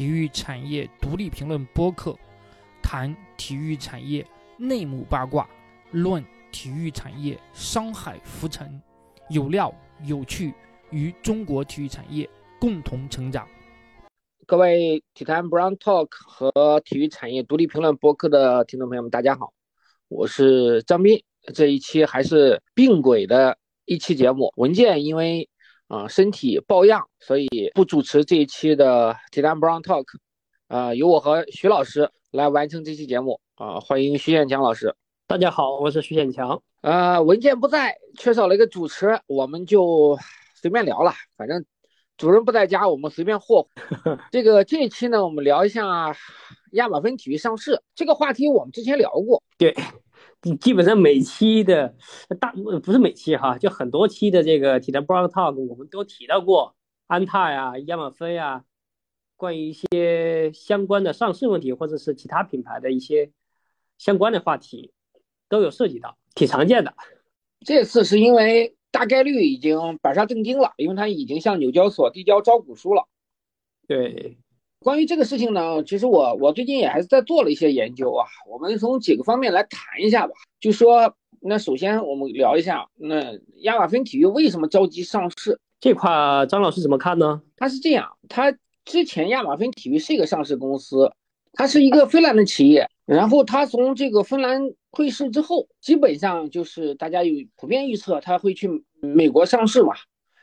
体育产业独立评论播客，谈体育产业内幕八卦，论体育产业商海浮沉，有料有趣，与中国体育产业共同成长。各位体坛 Brown Talk 和体育产业独立评论播客的听众朋友们，大家好，我是张斌。这一期还是并轨的一期节目，文件因为啊身体抱恙，所以不主持这一期的体坛 Brown Talk，啊由我和徐老师来完成这期节目啊，欢迎徐建强老师。大家好，我是徐建强。呃，文件不在，缺少了一个主持，我们就随便聊了，反正主任不在家，我们随便霍霍。这个这一期呢，我们聊一下亚马芬体育上市这个话题，我们之前聊过。对。基本上每期的大不是每期哈，就很多期的这个体坛 Brown Talk，我们都提到过安踏呀、亚马逊呀，关于一些相关的上市问题，或者是其他品牌的一些相关的话题，都有涉及到，挺常见的。这次是因为大概率已经板上钉钉了，因为它已经向纽交所递交招股书了。对。关于这个事情呢，其实我我最近也还是在做了一些研究啊。我们从几个方面来谈一下吧。就说，那首先我们聊一下，那亚马逊体育为什么着急上市这块，张老师怎么看呢？他是这样，他之前亚马逊体育是一个上市公司，它是一个芬兰的企业，然后它从这个芬兰退市之后，基本上就是大家有普遍预测，它会去美国上市嘛。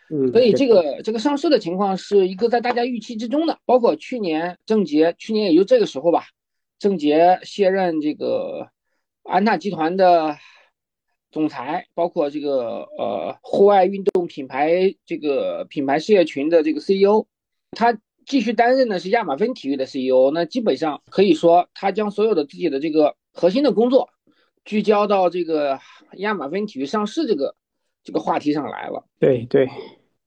嗯，所以这个这个上市的情况是一个在大家预期之中的，包括去年郑杰，去年也就这个时候吧，郑杰卸任这个安踏集团的总裁，包括这个呃户外运动品牌这个品牌事业群的这个 CEO，他继续担任的是亚马芬体育的 CEO，那基本上可以说他将所有的自己的这个核心的工作聚焦到这个亚马芬体育上市这个这个话题上来了。对对。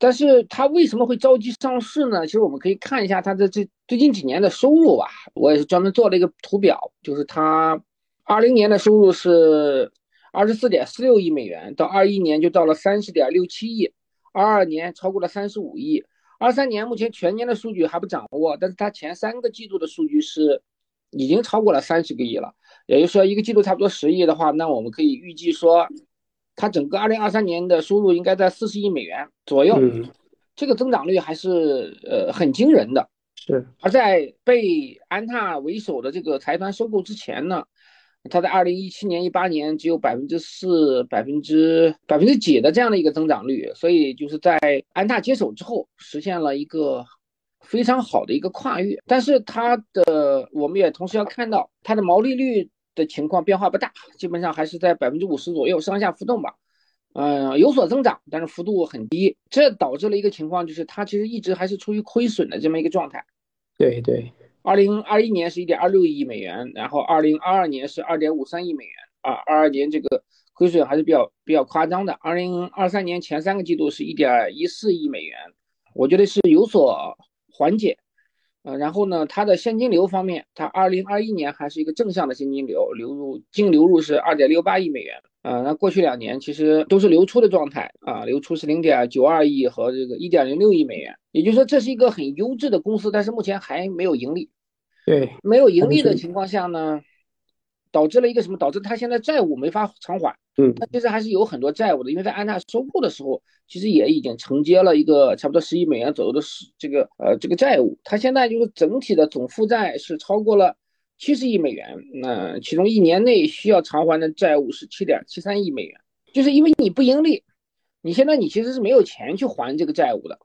但是它为什么会着急上市呢？其实我们可以看一下它的这最近几年的收入吧。我也是专门做了一个图表，就是它二零年的收入是二十四点四六亿美元，到二一年就到了三十点六七亿，二二年超过了三十五亿，二三年目前全年的数据还不掌握，但是它前三个季度的数据是已经超过了三十个亿了。也就是说，一个季度差不多十亿的话，那我们可以预计说。它整个二零二三年的收入应该在四十亿美元左右，这个增长率还是呃很惊人的。是，而在被安踏为首的这个财团收购之前呢，它在二零一七年、一八年只有百分之四、百分之百分之几的这样的一个增长率，所以就是在安踏接手之后，实现了一个非常好的一个跨越。但是它的，我们也同时要看到它的毛利率。的情况变化不大，基本上还是在百分之五十左右上下浮动吧，嗯，有所增长，但是幅度很低，这导致了一个情况，就是它其实一直还是处于亏损的这么一个状态。对对，二零二一年是一点二六亿美元，然后二零二二年是二点五三亿美元啊，二二年这个亏损还是比较比较夸张的。二零二三年前三个季度是一点一四亿美元，我觉得是有所缓解。呃，然后呢，它的现金流方面，它二零二一年还是一个正向的现金流流入，净流入是二点六八亿美元。呃，那过去两年其实都是流出的状态啊，流出是零点九二亿和这个一点零六亿美元。也就是说，这是一个很优质的公司，但是目前还没有盈利。对，没有盈利的情况下呢？导致了一个什么？导致他现在债务没法偿还。嗯，他其实还是有很多债务的，因为在安踏收购的时候，其实也已经承接了一个差不多十亿美元左右的是这个呃这个债务。他现在就是整体的总负债是超过了七十亿美元，那其中一年内需要偿还的债务是七点七三亿美元。就是因为你不盈利，你现在你其实是没有钱去还这个债务的。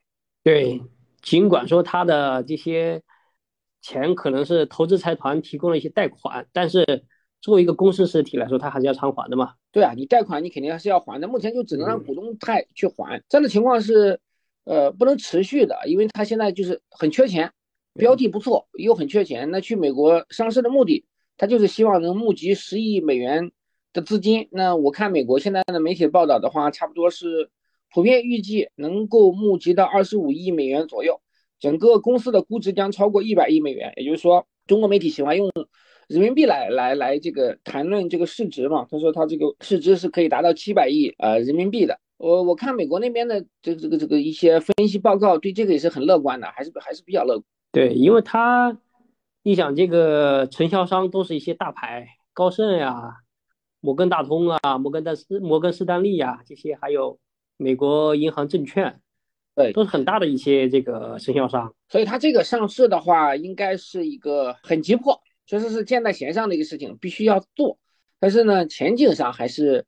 对，尽管说他的这些钱可能是投资财团提供了一些贷款，但是。作为一个公司实体来说，它还是要偿还的嘛？对啊，你贷款你肯定还是要还的。目前就只能让股东贷去还，这样的情况是，呃，不能持续的，因为它现在就是很缺钱，标的不错又很缺钱。那去美国上市的目的，它就是希望能募集十亿美元的资金。那我看美国现在的媒体报道的话，差不多是普遍预计能够募集到二十五亿美元左右，整个公司的估值将超过一百亿美元。也就是说，中国媒体喜欢用。人民币来来来，这个谈论这个市值嘛？他说他这个市值是可以达到七百亿呃人民币的。我我看美国那边的这个这个这个一些分析报告，对这个也是很乐观的，还是还是比较乐观。对，因为他，你想这个承销商都是一些大牌，高盛呀、摩根大通啊、摩根丹斯、摩根士丹利呀这些，还有美国银行证券，对，都是很大的一些这个承销商。所以它这个上市的话，应该是一个很急迫，确实是箭在弦上的一个事情，必须要做。但是呢，前景上还是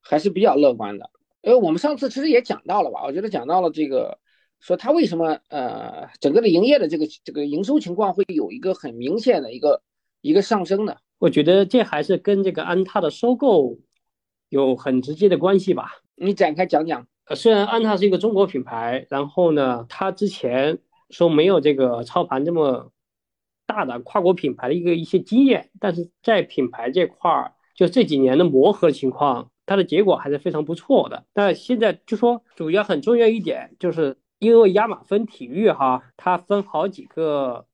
还是比较乐观的。因为我们上次其实也讲到了吧，我觉得讲到了这个，说它为什么呃整个的营业的这个这个营收情况会有一个很明显的一个一个上升呢。我觉得这还是跟这个安踏的收购有很直接的关系吧。你展开讲讲。呃，虽然安踏是一个中国品牌，然后呢，它之前说没有这个操盘这么大的跨国品牌的一个一些经验，但是在品牌这块儿。就这几年的磨合情况，它的结果还是非常不错的。但现在就说主要很重要一点，就是因为亚马芬体育哈，它分好几个、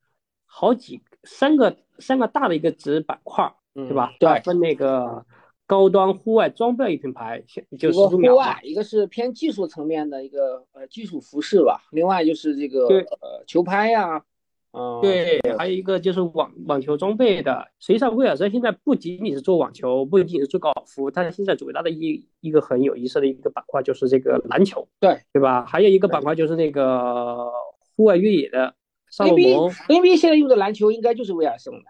好几三个三个大的一个子板块，对吧？对，分那个高端户外装备品牌，就是户外，一个是偏技术层面的一个呃技术服饰吧，另外就是这个呃球拍呀。嗯，对，还有一个就是网网球装备的。实际上，威尔森现在不仅仅是做网球，不仅仅是做高尔夫，它现在最大的一一个很有意思的一个板块就是这个篮球，对对吧？还有一个板块就是那个户外越野的。NBA NBA 现在用的篮球应该就是威尔森的。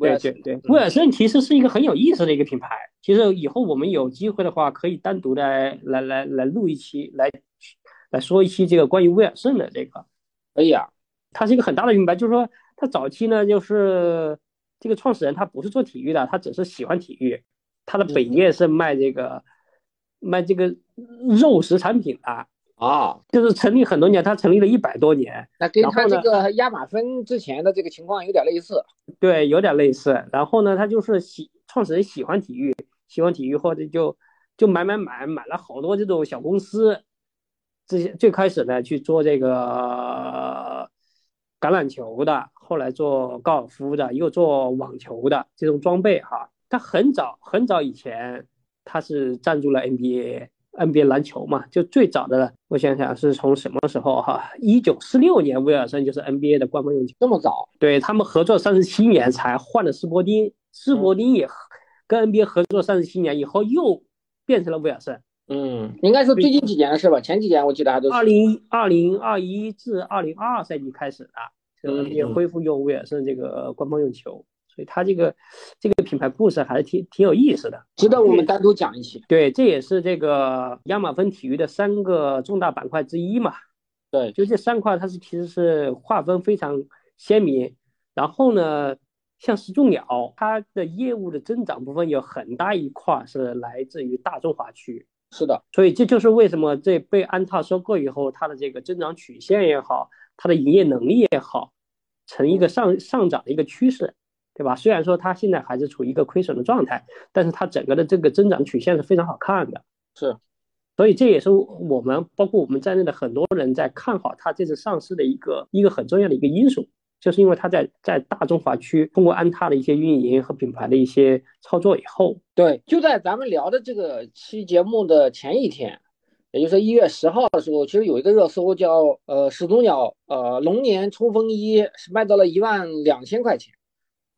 对对对，威尔森其实是一个很有意思的一个品牌。其实以后我们有机会的话，可以单独的来来来录一期，来来说一期这个关于威尔森的这个。可以啊。它是一个很大的品牌，就是说，它早期呢，就是这个创始人他不是做体育的，他只是喜欢体育，他的本业是卖这个卖这个肉食产品的啊，就是成立很多年，他成立了一百多年，那跟他这个亚马芬之前的这个情况有点类似，对，有点类似。然后呢，他就是喜创始人喜欢体育，喜欢体育或者就就买买买买了好多这种小公司，这些最开始呢去做这个。橄榄球的，后来做高尔夫的，又做网球的这种装备哈。他很早很早以前，他是赞助了 NBA，NBA 篮球嘛，就最早的，我想想是从什么时候哈？一九四六年，威尔森就是 NBA 的官方用球，这么早？对他们合作三十七年才换了斯伯丁，斯伯丁也跟 NBA 合作三十七年以后又变成了威尔森。嗯，应该是最近几年的事吧？前几年我记得还都是二零二零二一至二零二二赛季开始的，也恢复用威尔森这个官方用球，所以它这个这个品牌故事还是挺挺有意思的，值得我们单独讲一期。对，这也是这个亚马芬体育的三个重大板块之一嘛。对，就这三块，它是其实是划分非常鲜明。然后呢，像始祖鸟，它的业务的增长部分有很大一块是来自于大中华区。是的，所以这就是为什么这被安踏收购以后，它的这个增长曲线也好，它的营业能力也好，呈一个上上涨的一个趋势，对吧？虽然说它现在还是处于一个亏损的状态，但是它整个的这个增长曲线是非常好看的。是，所以这也是我们包括我们在内的很多人在看好它这次上市的一个一个很重要的一个因素。就是因为他在在大中华区通过安踏的一些运营和品牌的一些操作以后，对，就在咱们聊的这个期节目的前一天，也就是一月十号的时候，其实有一个热搜叫呃始祖鸟呃龙年冲锋衣是卖到了一万两千块钱，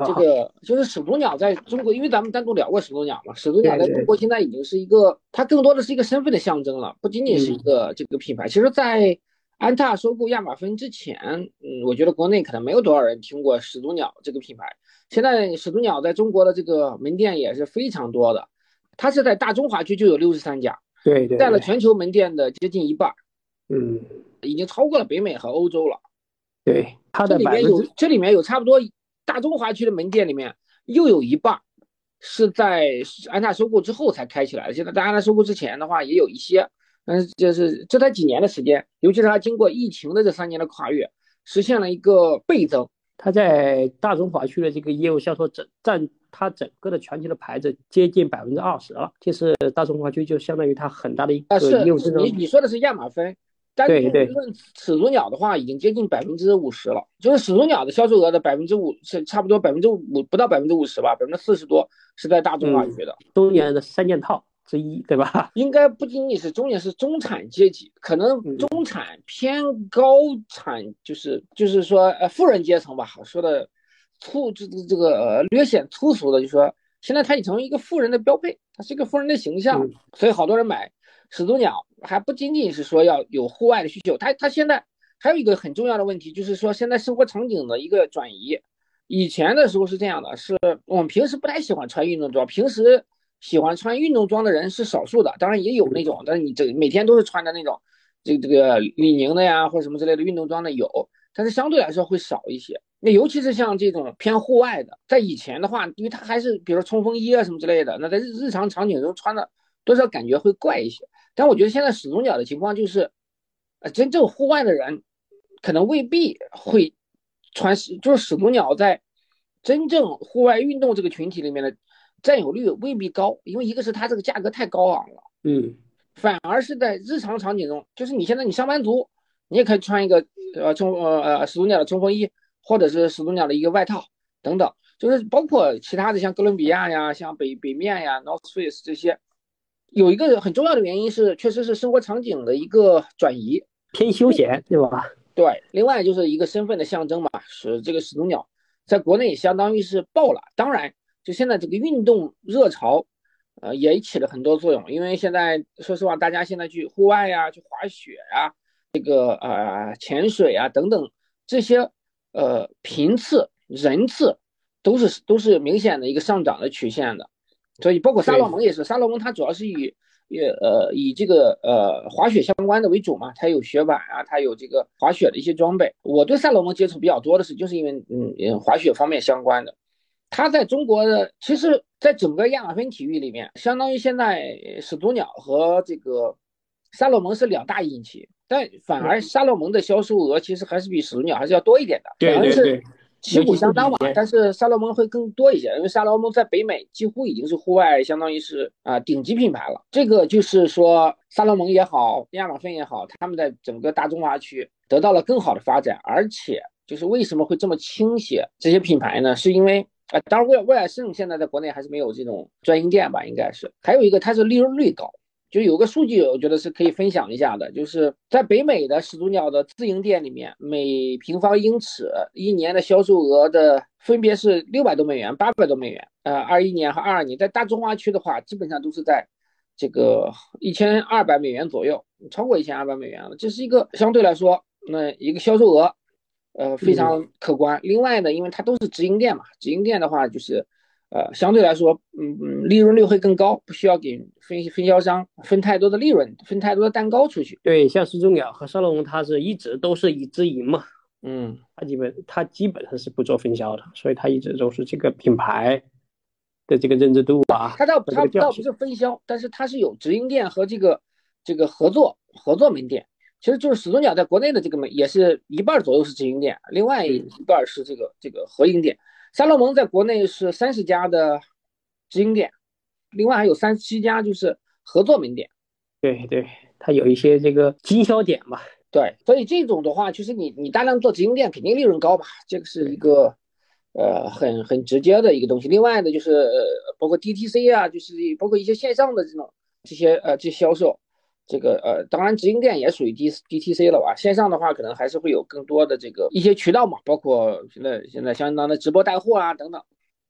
这个就是始祖鸟在中国，因为咱们单独聊过始祖鸟嘛，始祖鸟在中国现在已经是一个，它更多的是一个身份的象征了，不仅仅是一个这个品牌，其实在。安踏收购亚马芬之前，嗯，我觉得国内可能没有多少人听过始祖鸟这个品牌。现在始祖鸟在中国的这个门店也是非常多的，它是在大中华区就有六十三家，对对，占了全球门店的接近一半，嗯，已经超过了北美和欧洲了。对，它这里面有这里面有差不多大中华区的门店里面又有一半是在安踏收购之后才开起来的。现在在安踏收购之前的话也有一些。嗯，就是这才几年的时间，尤其是它经过疫情的这三年的跨越，实现了一个倍增。它在大中华区的这个业务销售整占它整个的全球的牌子接近百分之二十了，这是大中华区就相当于它很大的一个业务增长。你你说的是亚马芬，单论始祖鸟的话，已经接近百分之五十了，就是始祖鸟的销售额的百分之五是差不多百分之五不到百分之五十吧，百分之四十多是在大中华区的。中年的三件套。之一，对吧？应该不仅仅是中年，是中产阶级，可能中产偏高产，就是就是说呃富人阶层吧，说的粗这这这个呃略显粗俗的，就说现在它已成为一个富人的标配，它是一个富人的形象，所以好多人买始祖鸟，还不仅仅是说要有户外的需求，它它现在还有一个很重要的问题，就是说现在生活场景的一个转移。以前的时候是这样的，是我们平时不太喜欢穿运动装，平时喜欢穿运动装的人是少数的，当然也有那种，但是你这每天都是穿的那种，这这个李宁的呀或者什么之类的运动装的有，但是相对来说会少一些。那尤其是像这种偏户外的，在以前的话，因为它还是比如冲锋衣啊什么之类的，那在日日常场景中穿的多少感觉会怪一些。但我觉得现在始祖鸟的情况就是，呃，真正户外的人可能未必会。穿就是始祖鸟在真正户外运动这个群体里面的占有率未必高，因为一个是它这个价格太高昂了，嗯，反而是在日常场景中，就是你现在你上班族，你也可以穿一个呃冲呃呃始祖鸟的冲锋衣，或者是始祖鸟的一个外套等等，就是包括其他的像哥伦比亚呀、像北北面呀、North Face 这些，有一个很重要的原因是，确实是生活场景的一个转移，偏休闲，对吧？对，另外就是一个身份的象征嘛，使这个始祖鸟，在国内相当于是爆了。当然，就现在这个运动热潮，呃，也起了很多作用。因为现在说实话，大家现在去户外呀，去滑雪呀，这个呃潜水啊等等这些呃频次人次都是都是明显的一个上涨的曲线的。所以包括萨洛蒙也是，萨洛蒙它主要是以。也呃以这个呃滑雪相关的为主嘛，它有雪板啊，它有这个滑雪的一些装备。我对萨洛蒙接触比较多的是，就是因为嗯滑雪方面相关的。它在中国的，其实在整个亚马逊体育里面，相当于现在始祖鸟和这个萨洛蒙是两大引擎，但反而萨洛蒙的销售额其实还是比始祖鸟还是要多一点的。对对对。旗鼓相当嘛，但是萨洛蒙会更多一些，因为萨洛蒙在北美几乎已经是户外，相当于是啊顶级品牌了。这个就是说，萨洛蒙也好，亚马逊也好，他们在整个大中华区得到了更好的发展。而且，就是为什么会这么倾斜这些品牌呢？是因为啊，当然威尔威尔胜现在在国内还是没有这种专营店吧，应该是。还有一个，它是利润率高。就有个数据，我觉得是可以分享一下的，就是在北美的始祖鸟的自营店里面，每平方英尺一年的销售额的分别是六百多美元、八百多美元。呃，二一年和二二年，在大中华区的话，基本上都是在这个一千二百美元左右，超过一千二百美元了。这是一个相对来说，那一个销售额，呃，非常可观。另外呢，因为它都是直营店嘛，直营店的话就是。呃，相对来说，嗯嗯，利润率会更高，不需要给分分销商分太多的利润，分太多的蛋糕出去。对，像始祖鸟和沙龙，它是一直都是以直营嘛，嗯，它基本它基本上是不做分销的，所以它一直都是这个品牌的这个认知度啊。它倒它倒不是分销，但是它是有直营店和这个这个合作合作门店。其实就是始祖鸟在国内的这个门也是一半左右是直营店，另外一半是这个这个合营店。三洛蒙在国内是三十家的直营店，另外还有三十七家就是合作门店。对对，它有一些这个经销点嘛。对，所以这种的话，其实你你大量做直营店，肯定利润高吧？这个是一个呃很很直接的一个东西。另外呢就是呃包括 DTC 啊，就是包括一些线上的这种这些呃这些销售。这个呃，当然直营店也属于 D D T C 了吧？线上的话，可能还是会有更多的这个一些渠道嘛，包括现在现在相当的直播带货啊等等。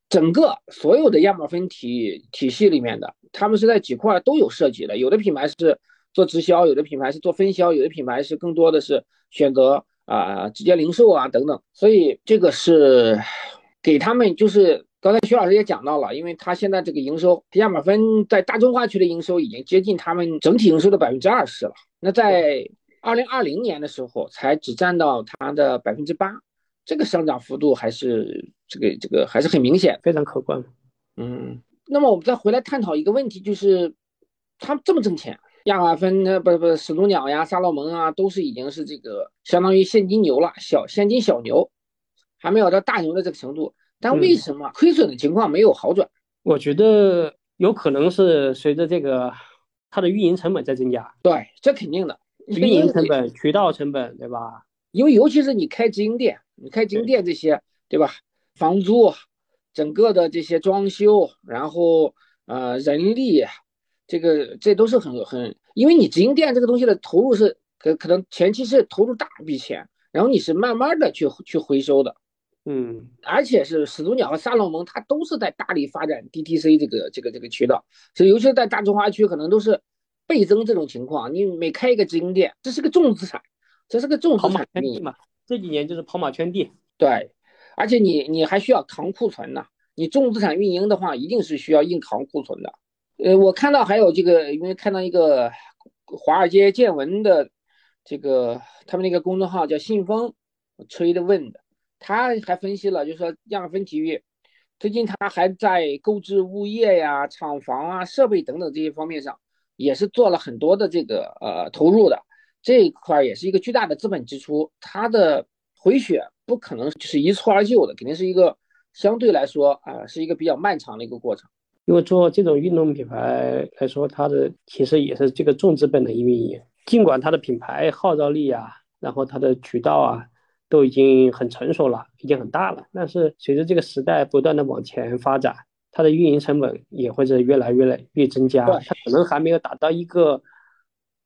整个所有的亚马逊体体系里面的，他们是在几块都有涉及的。有的品牌是做直销，有的品牌是做分销，有的品牌是更多的是选择啊直接零售啊等等。所以这个是给他们就是。刚才徐老师也讲到了，因为他现在这个营收，亚马逊在大中华区的营收已经接近他们整体营收的百分之二十了。那在二零二零年的时候，才只占到它的百分之八，这个上涨幅度还是这个这个还是很明显，非常可观。嗯，那么我们再回来探讨一个问题，就是他们这么挣钱，亚马逊呃不不始祖鸟呀、萨洛蒙啊，都是已经是这个相当于现金牛了，小现金小牛，还没有到大牛的这个程度。但为什么亏损的情况没有好转？我觉得有可能是随着这个它的运营成本在增加。对，这肯定的，运营成本、渠道成本，对吧？因为尤其是你开直营店，你开直营店这些，对吧？房租、整个的这些装修，然后呃人力，这个这都是很很，因为你直营店这个东西的投入是可可能前期是投入大笔钱，然后你是慢慢的去去回收的，嗯，而且是始祖鸟和萨洛蒙，它都是在大力发展 DTC 这个这个这个渠道，所以尤其是在大中华区，可能都是倍增这种情况。你每开一个直营店，这是个重资产，这是个重资产运营嘛。这几年就是跑马圈地，对，而且你你还需要扛库存呢。你重资产运营的话，一定是需要硬扛库存的。呃，我看到还有这个，因为看到一个华尔街见闻的这个他们那个公众号叫信丰吹的问的，他还分析了，就是说亚马芬体育最近他还在购置物业呀、厂房啊、设备等等这些方面上，也是做了很多的这个呃投入的，这一块也是一个巨大的资本支出，它的回血不可能就是一蹴而就的，肯定是一个相对来说啊是一个比较漫长的一个过程。因为做这种运动品牌来说，它的其实也是这个重资本的运营。尽管它的品牌号召力啊，然后它的渠道啊，都已经很成熟了，已经很大了。但是随着这个时代不断的往前发展，它的运营成本也会是越来越越增加。它可能还没有达到一个，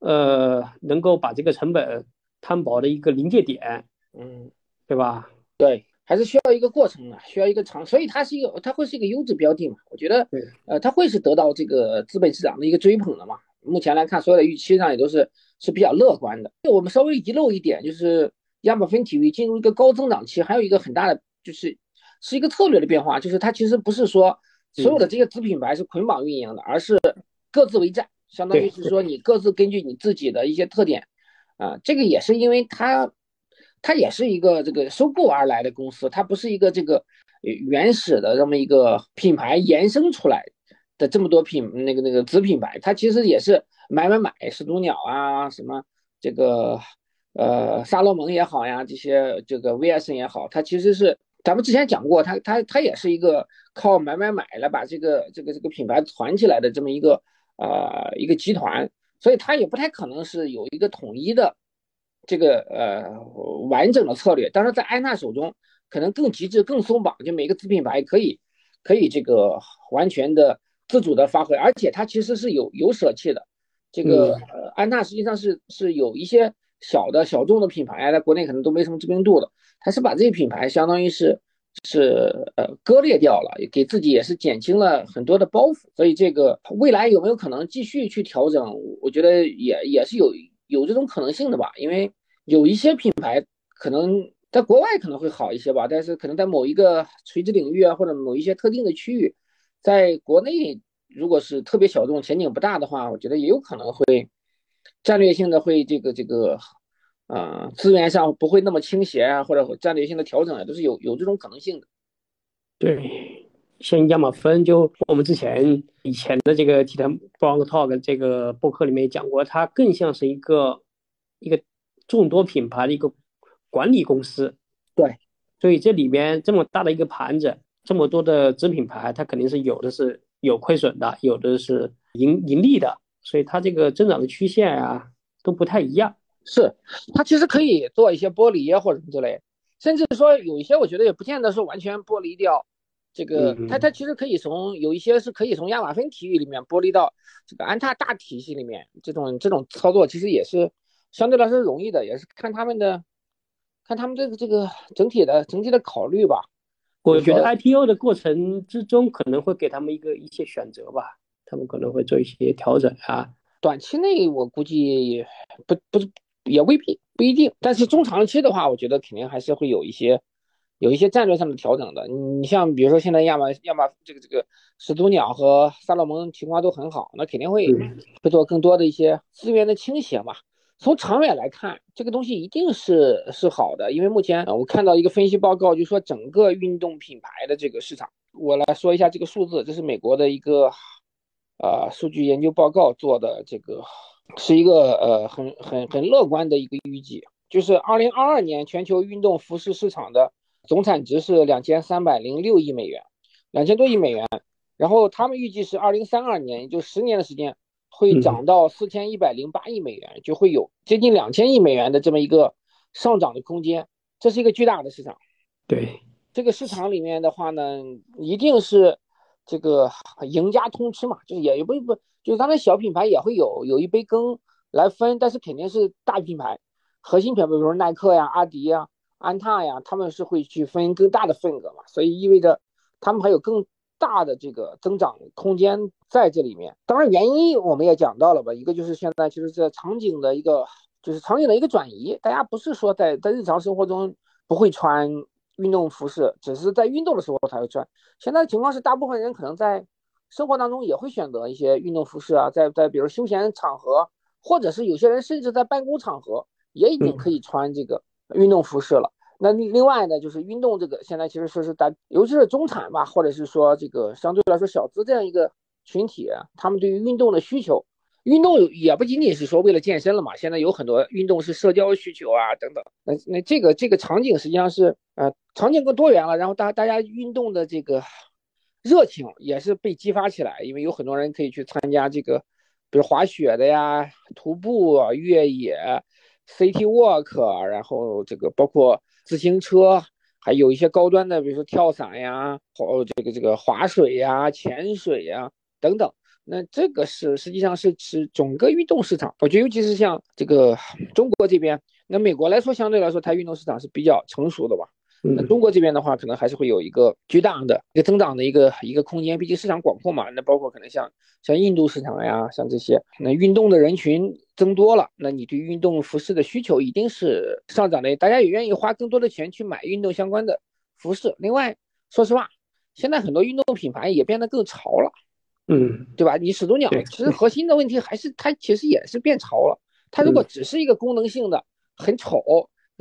呃，能够把这个成本摊薄的一个临界点。嗯，对吧？对。还是需要一个过程的，需要一个长，所以它是一个，它会是一个优质标的嘛？我觉得，呃，它会是得到这个资本市场的一个追捧的嘛。目前来看，所有的预期上也都是是比较乐观的。我们稍微遗漏一点，就是亚马逊体育进入一个高增长期，还有一个很大的就是是一个策略的变化，就是它其实不是说所有的这些子品牌是捆绑运营的，而是各自为战，相当于是说你各自根据你自己的一些特点，啊，这个也是因为它。它也是一个这个收购而来的公司，它不是一个这个原始的这么一个品牌延伸出来的这么多品那个那个子品牌，它其实也是买买买，始祖鸟啊，什么这个呃萨洛蒙也好呀，这些这个 VS 也好，它其实是咱们之前讲过，它它它也是一个靠买买买来把这个这个这个品牌团起来的这么一个呃一个集团，所以它也不太可能是有一个统一的。这个呃完整的策略，当然在安踏手中可能更极致、更松绑，就每个子品牌可以可以这个完全的自主的发挥，而且它其实是有有舍弃的。这个呃安踏实际上是是有一些小的小众的品牌啊，在国内可能都没什么知名度的，它是把这些品牌相当于是是呃割裂掉了，给自己也是减轻了很多的包袱。所以这个未来有没有可能继续去调整？我觉得也也是有有这种可能性的吧，因为。有一些品牌可能在国外可能会好一些吧，但是可能在某一个垂直领域啊，或者某一些特定的区域，在国内如果是特别小众、前景不大的话，我觉得也有可能会战略性的会这个这个，呃，资源上不会那么倾斜啊，或者战略性的调整啊，都是有有这种可能性的。对，像亚马芬，就我们之前以前的这个 Blog Talk 这个博客里面讲过，它更像是一个一个。众多品牌的一个管理公司，对，所以这里边这么大的一个盘子，这么多的子品牌，它肯定是有的是有亏损的，有的是盈盈利的，所以它这个增长的曲线啊都不太一样。是，它其实可以做一些剥离啊或者什么之类，甚至说有一些我觉得也不见得是完全剥离掉这个，它它其实可以从有一些是可以从亚马逊体育里面剥离到这个安踏大体系里面，这种这种操作其实也是。相对来说容易的，也是看他们的，看他们这个这个整体的整体的考虑吧。我觉得 IPO 的过程之中可能会给他们一个一些选择吧，他们可能会做一些调整啊。短期内我估计不不也未必不一定，但是中长期的话，我觉得肯定还是会有一些有一些战略上的调整的。你像比如说现在亚马亚马这个这个始祖鸟和萨洛蒙情况都很好，那肯定会会做更多的一些资源的倾斜嘛。从长远来看，这个东西一定是是好的，因为目前我看到一个分析报告，就说整个运动品牌的这个市场，我来说一下这个数字，这是美国的一个呃数据研究报告做的，这个是一个呃很很很乐观的一个预计，就是二零二二年全球运动服饰市场的总产值是两千三百零六亿美元，两千多亿美元，然后他们预计是二零三二年，也就十年的时间。会涨到四千一百零八亿美元，就会有接近两千亿美元的这么一个上涨的空间，这是一个巨大的市场。对这个市场里面的话呢，一定是这个赢家通吃嘛，就是也也不不，就是当然小品牌也会有有一杯羹来分，但是肯定是大品牌、核心品牌，比如说耐克呀、阿迪呀、安踏呀，他们是会去分更大的份额嘛，所以意味着他们还有更大的这个增长空间在这里面。当然原因我们也讲到了吧，一个就是现在其实这场景的一个就是场景的一个转移，大家不是说在在日常生活中不会穿。运动服饰只是在运动的时候才会穿。现在的情况是，大部分人可能在生活当中也会选择一些运动服饰啊，在在比如休闲场合，或者是有些人甚至在办公场合也已经可以穿这个运动服饰了。那另外呢，就是运动这个现在其实说是大，尤其是中产吧，或者是说这个相对来说小资这样一个群体，他们对于运动的需求。运动也不仅仅是说为了健身了嘛，现在有很多运动是社交需求啊等等。那那这个这个场景实际上是呃场景更多元了，然后大大家运动的这个热情也是被激发起来，因为有很多人可以去参加这个，比如滑雪的呀、徒步、越野、City Walk，然后这个包括自行车，还有一些高端的，比如说跳伞呀、或这个这个划水呀、潜水呀等等。那这个是实际上是指整个运动市场，我觉得尤其是像这个中国这边，那美国来说相对来说它运动市场是比较成熟的吧。那中国这边的话，可能还是会有一个巨大的一个增长的一个一个空间，毕竟市场广阔嘛。那包括可能像像印度市场呀，像这些，那运动的人群增多了，那你对运动服饰的需求一定是上涨的，大家也愿意花更多的钱去买运动相关的服饰。另外，说实话，现在很多运动品牌也变得更潮了。嗯，对吧？你始祖鸟其实核心的问题还是它其实也是变潮了。它如果只是一个功能性的，很丑，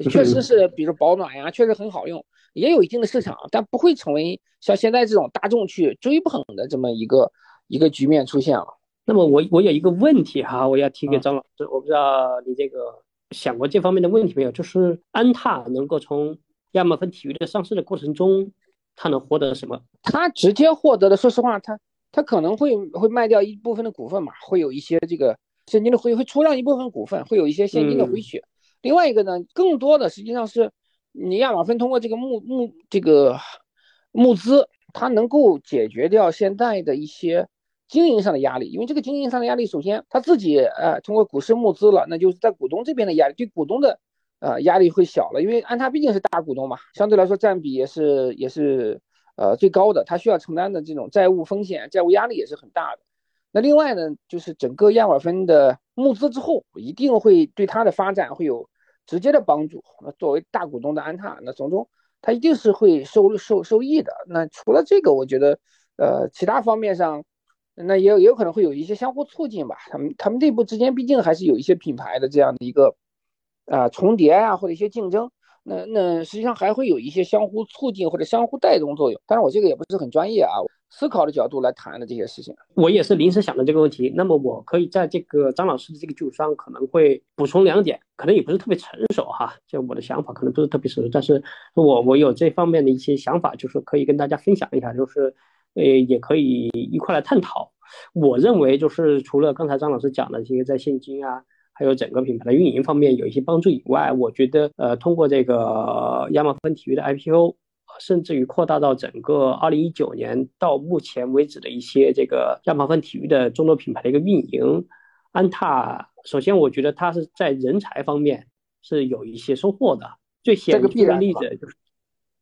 确实是，比如保暖呀，确实很好用，也有一定的市场，但不会成为像现在这种大众去追捧的这么一个一个局面出现了。那么我我有一个问题哈，我要提给张老师，我不知道你这个想过这方面的问题没有？就是安踏能够从亚马逊体育的上市的过程中，它能获得什么？它直接获得的，说实话，它。他可能会会卖掉一部分的股份嘛，会有一些这个现金的回会出让一部分股份，会有一些现金的回血。另外一个呢，更多的实际上是你亚马逊通过这个募募这个募资，它能够解决掉现在的一些经营上的压力。因为这个经营上的压力，首先他自己呃通过股市募资了，那就是在股东这边的压力，对股东的呃压力会小了。因为安踏毕竟是大股东嘛，相对来说占比也是也是。呃，最高的，他需要承担的这种债务风险、债务压力也是很大的。那另外呢，就是整个亚马逊的募资之后，一定会对它的发展会有直接的帮助。那作为大股东的安踏，那从中它一定是会受受受益的。那除了这个，我觉得，呃，其他方面上，那也有也有可能会有一些相互促进吧。他们他们内部之间毕竟还是有一些品牌的这样的一个啊重叠啊，或者一些竞争。那那实际上还会有一些相互促进或者相互带动作用，当然我这个也不是很专业啊，思考的角度来谈的这些事情，我也是临时想的这个问题。那么我可以在这个张老师的这个基础上，可能会补充两点，可能也不是特别成熟哈，就我的想法可能不是特别成熟，但是我我有这方面的一些想法，就是可以跟大家分享一下，就是呃也可以一块来探讨。我认为就是除了刚才张老师讲的这些在现金啊。还有整个品牌的运营方面有一些帮助以外，我觉得呃，通过这个亚马逊体育的 IPO，甚至于扩大到整个二零一九年到目前为止的一些这个亚马逊体育的众多品牌的一个运营，安踏首先我觉得它是在人才方面是有一些收获的。最显著的例子就是，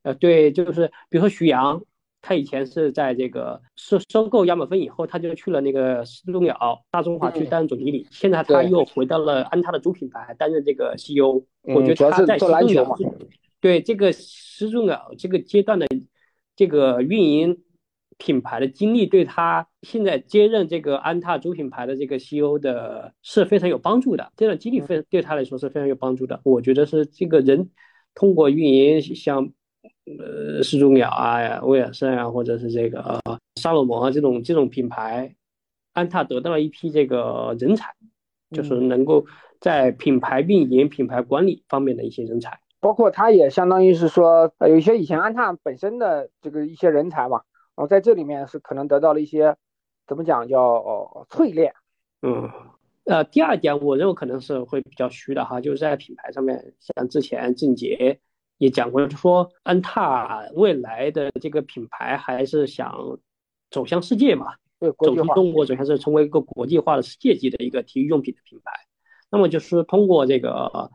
呃，对，就是比如说徐阳。他以前是在这个收收购亚马逊以后，他就去了那个始祖鸟大中华区担任总经理。现在他又回到了安踏的主品牌担任这个 CEO。我觉得他在始祖鸟对这个始祖鸟这个阶段的这个运营品牌的经历，对他现在接任这个安踏主品牌的这个 CEO 的是非常有帮助的。这段经历非对他来说是非常有帮助的。我觉得是这个人通过运营像。呃，始祖鸟啊，威尔森啊，或者是这个沙洛蒙啊，这种这种品牌，安踏得到了一批这个人才，就是能够在品牌运营、品牌管理方面的一些人才，包括他也相当于是说，有一些以前安踏本身的这个一些人才嘛，然后在这里面是可能得到了一些怎么讲叫哦淬炼。嗯，呃，第二点我认为可能是会比较虚的哈，就是在品牌上面，像之前郑洁。也讲过，就说安踏未来的这个品牌还是想走向世界嘛，对，走际化，出中国，走向是成为一个国际化的世界级的一个体育用品的品牌。那么就是通过这个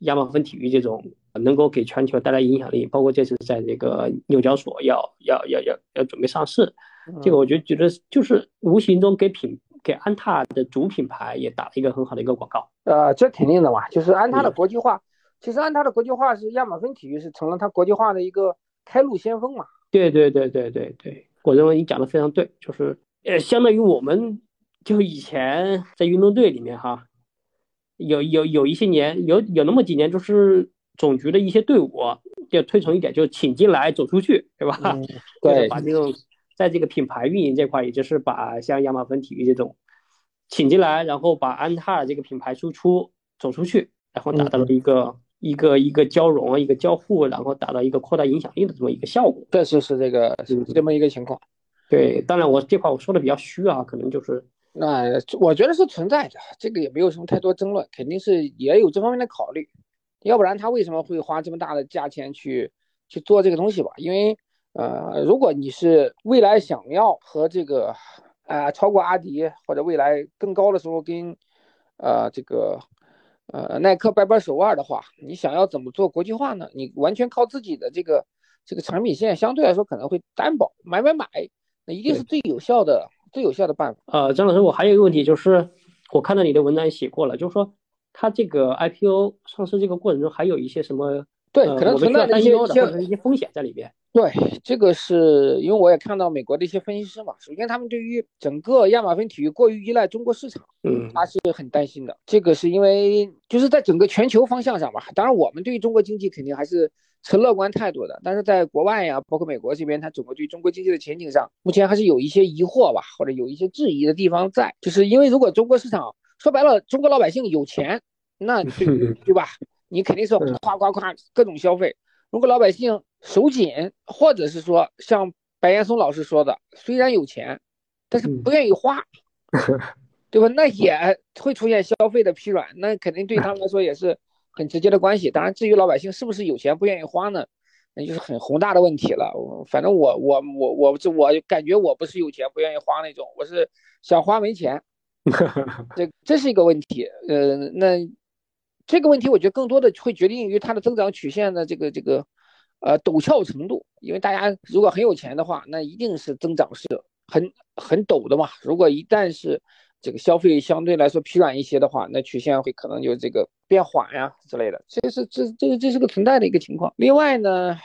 亚马芬体育这种能够给全球带来影响力，包括这次在这个纽交所要要要要要准备上市，这个我就觉得就是无形中给品给安踏的主品牌也打了一个很好的一个广告。呃，这肯定的嘛，就是安踏的嗯国际化，其实安踏的国际化是亚马逊体育是成了它国际化的一个开路先锋嘛。对对对对对对，我认为你讲的非常对，就是呃，相当于我们就以前在运动队里面哈，有有有一些年，有有那么几年，就是总局的一些队伍要推崇一点，就是请进来走出去，对吧？嗯，就是对，把这种在这个品牌运营这块，也就是把像亚马芬体育这种请进来，然后把安踏这个品牌输出走出去，然后达到了一个、一个一个交融、一个交互，然后达到一个扩大影响力的这么一个效果。确实是这个是嗯这么一个情况。对，当然我这块我说的比较虚啊，可能就是那我觉得是存在的，这个也没有什么太多争论，肯定是也有这方面的考虑，要不然他为什么会花这么大的价钱去去做这个东西吧？因为呃，如果你是未来想要和这个啊、超过阿迪或者未来更高的时候跟呃这个呃耐克掰掰手腕的话，你想要怎么做国际化呢？你完全靠自己的这个这个产品线，相对来说可能会单薄，买买买，那一定是最有效的最有效的办法。呃，张老师，我还有一个问题，就是我看到你的文章也写过了，就是说它这个 IPO 上市这个过程中还有一些什么对，呃可能存在的一些一些风险在里边。对，这个是因为我也看到美国的一些分析师嘛，首先他们对于整个亚马逊体育过于依赖中国市场，嗯他是很担心的。这个是因为就是在整个全球方向上吧，当然我们对于中国经济肯定还是持乐观态度的，但是在国外呀，包括美国这边，他整个对中国经济的前景上，目前还是有一些疑惑吧，或者有一些质疑的地方在，就是因为如果中国市场说白了，中国老百姓有钱，那 对于对吧？你肯定是嗯夸夸夸各种消费。如果老百姓手紧，或者是说像白岩松老师说的，虽然有钱，但是不愿意花，对吧？那也会出现消费的疲软，那肯定对他们来说也是很直接的关系。当然，至于老百姓是不是有钱不愿意花呢，那就是很宏大的问题了。反正我我我我这我感觉我不是有钱不愿意花那种，我是想花没钱，这这是一个问题。呃，那这个问题我觉得更多的会决定于它的增长曲线的这个这个呃陡峭程度，因为大家如果很有钱的话，那一定是增长是很很陡的嘛。如果一旦是这个消费相对来说疲软一些的话，那曲线会可能就这个变缓呀之类的，这是这这个这是个存在的一个情况。另外呢，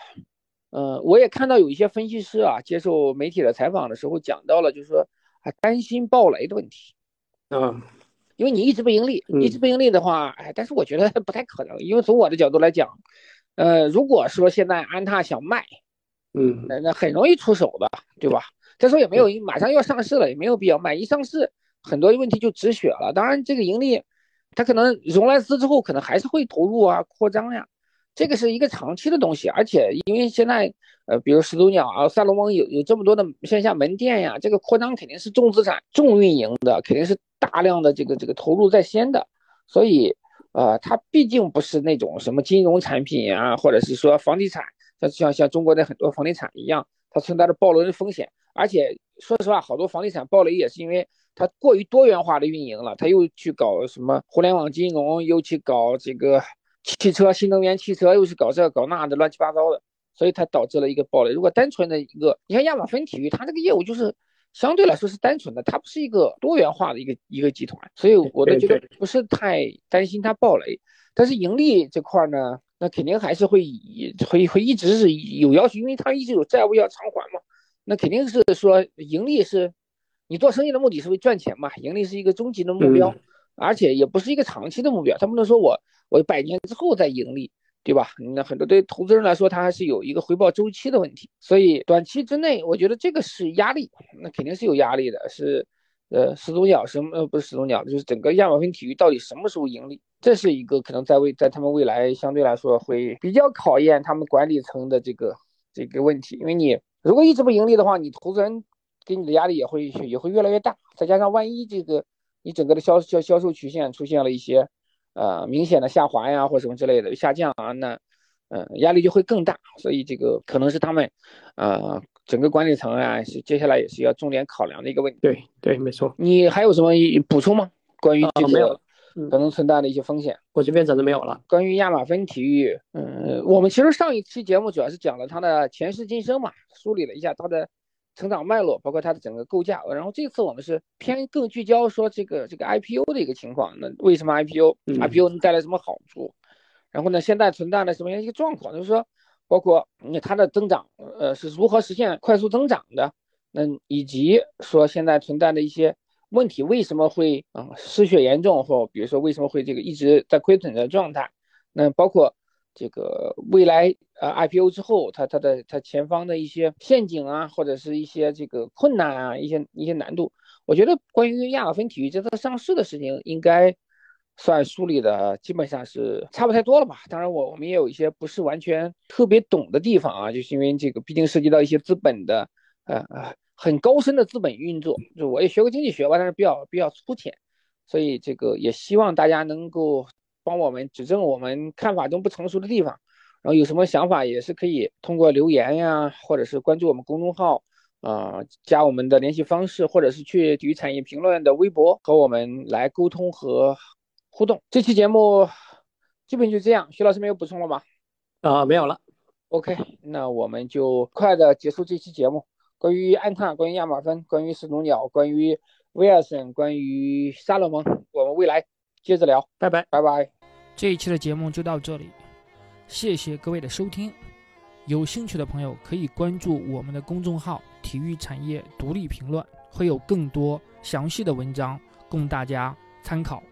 呃，我也看到有一些分析师啊接受媒体的采访的时候讲到了，就是说啊担心暴雷的问题。嗯因为你一直不盈利，一直不盈利的话，哎，但是我觉得 不太可能，因为从我的角度来讲，呃，如果说现在安踏想卖，嗯那那很容易出手的，对吧？再说也没有马上要上市了，也没有必要卖，一上市很多问题就止血了。当然，这个盈利，它可能融来资之后，可能还是会投入啊、扩张呀，这个是一个长期的东西。而且因为现在，呃，比如始祖鸟啊、赛罗蒙有有这么多的线下门店呀，这个扩张肯定是重资产、重运营的，肯定是大量的这个这个投入在先的，所以。呃，它毕竟不是那种什么金融产品啊，或者是说房地产，像像像中国的很多房地产一样，它存在着暴雷的风险。而且说实话，好多房地产暴雷也是因为它过于多元化的运营了，它又去搞什么互联网金融，又去搞这个汽车新能源汽车，又是搞这搞那的乱七八糟的，所以它导致了一个暴雷。如果单纯的一个，你看亚马芬体育，它这个业务就是。相对来说是单纯的，它不是一个多元化的一个一个集团，所以我都觉得不是太担心它暴雷。但是盈利这块呢，那肯定还是会以会会一直是有要求，因为它一直有债务要偿还嘛。那肯定是说盈利是，你做生意的目的是为赚钱嘛，盈利是一个终极的目标，而且也不是一个长期的目标。他不能说我我百年之后再盈利。对吧？那很多对投资人来说，他还是有一个回报周期的问题，所以短期之内，我觉得这个是压力，那肯定是有压力的。是，呃，始祖鸟什么？呃，不是始祖鸟，就是整个亚马逊体育到底什么时候盈利？这是一个可能在未在他们未来相对来说会比较考验他们管理层的这个这个问题，因为你如果一直不盈利的话，你投资人给你的压力也会也会越来越大，再加上万一这个你整个的销销销售曲线出现了一些。呃，明显的下滑呀，或什么之类的下降啊，那，呃，压力就会更大，所以这个可能是他们，呃，整个管理层啊，是接下来也是要重点考量的一个问题。对对，没错。你还有什么补充吗？关于这没有可能存在的一些风险？我这边暂时没有了。关于亚马芬体育，嗯，我们其实上一期节目主要是讲了他的前世今生嘛，梳理了一下他的成长脉络，包括它的整个构架。然后这次我们是偏更聚焦说这个这个 IPO 的一个情况。那为什么 IPO？IPO 嗯能带来什么好处？然后呢，现在存在的什么样一个状况？就是说，包括嗯它的增长，呃，是如何实现快速增长的？那以及说现在存在的一些问题，为什么会啊、失血严重，或比如说为什么会这个一直在亏损的状态？那包括这个未来呃 IPO 之后，它它的它前方的一些陷阱啊，或者是一些这个困难啊，一些一些难度，我觉得关于亚马芬体育这次上市的事情，应该算梳理的基本上是差不太多了吧。当然我我们也有一些不是完全特别懂的地方啊，就是因为这个毕竟涉及到一些资本的呃呃很高深的资本运作，就我也学过经济学吧，但是比较比较粗浅，所以这个也希望大家能够帮我们指正我们看法中不成熟的地方，然后有什么想法也是可以通过留言呀，或者是关注我们公众号。啊、加我们的联系方式，或者是去体育产业评论的微博和我们来沟通和互动。这期节目基本就这样，徐老师没有补充了吗啊、没有了。？OK，那我们就快的结束这期节目。关于安踏，关于亚马芬，关于始祖鸟，关于威尔森，关于沙勒蒙，我们未来接着聊，拜拜。拜拜。这一期的节目就到这里，谢谢各位的收听。有兴趣的朋友可以关注我们的公众号“体育产业独立评论”，会有更多详细的文章供大家参考。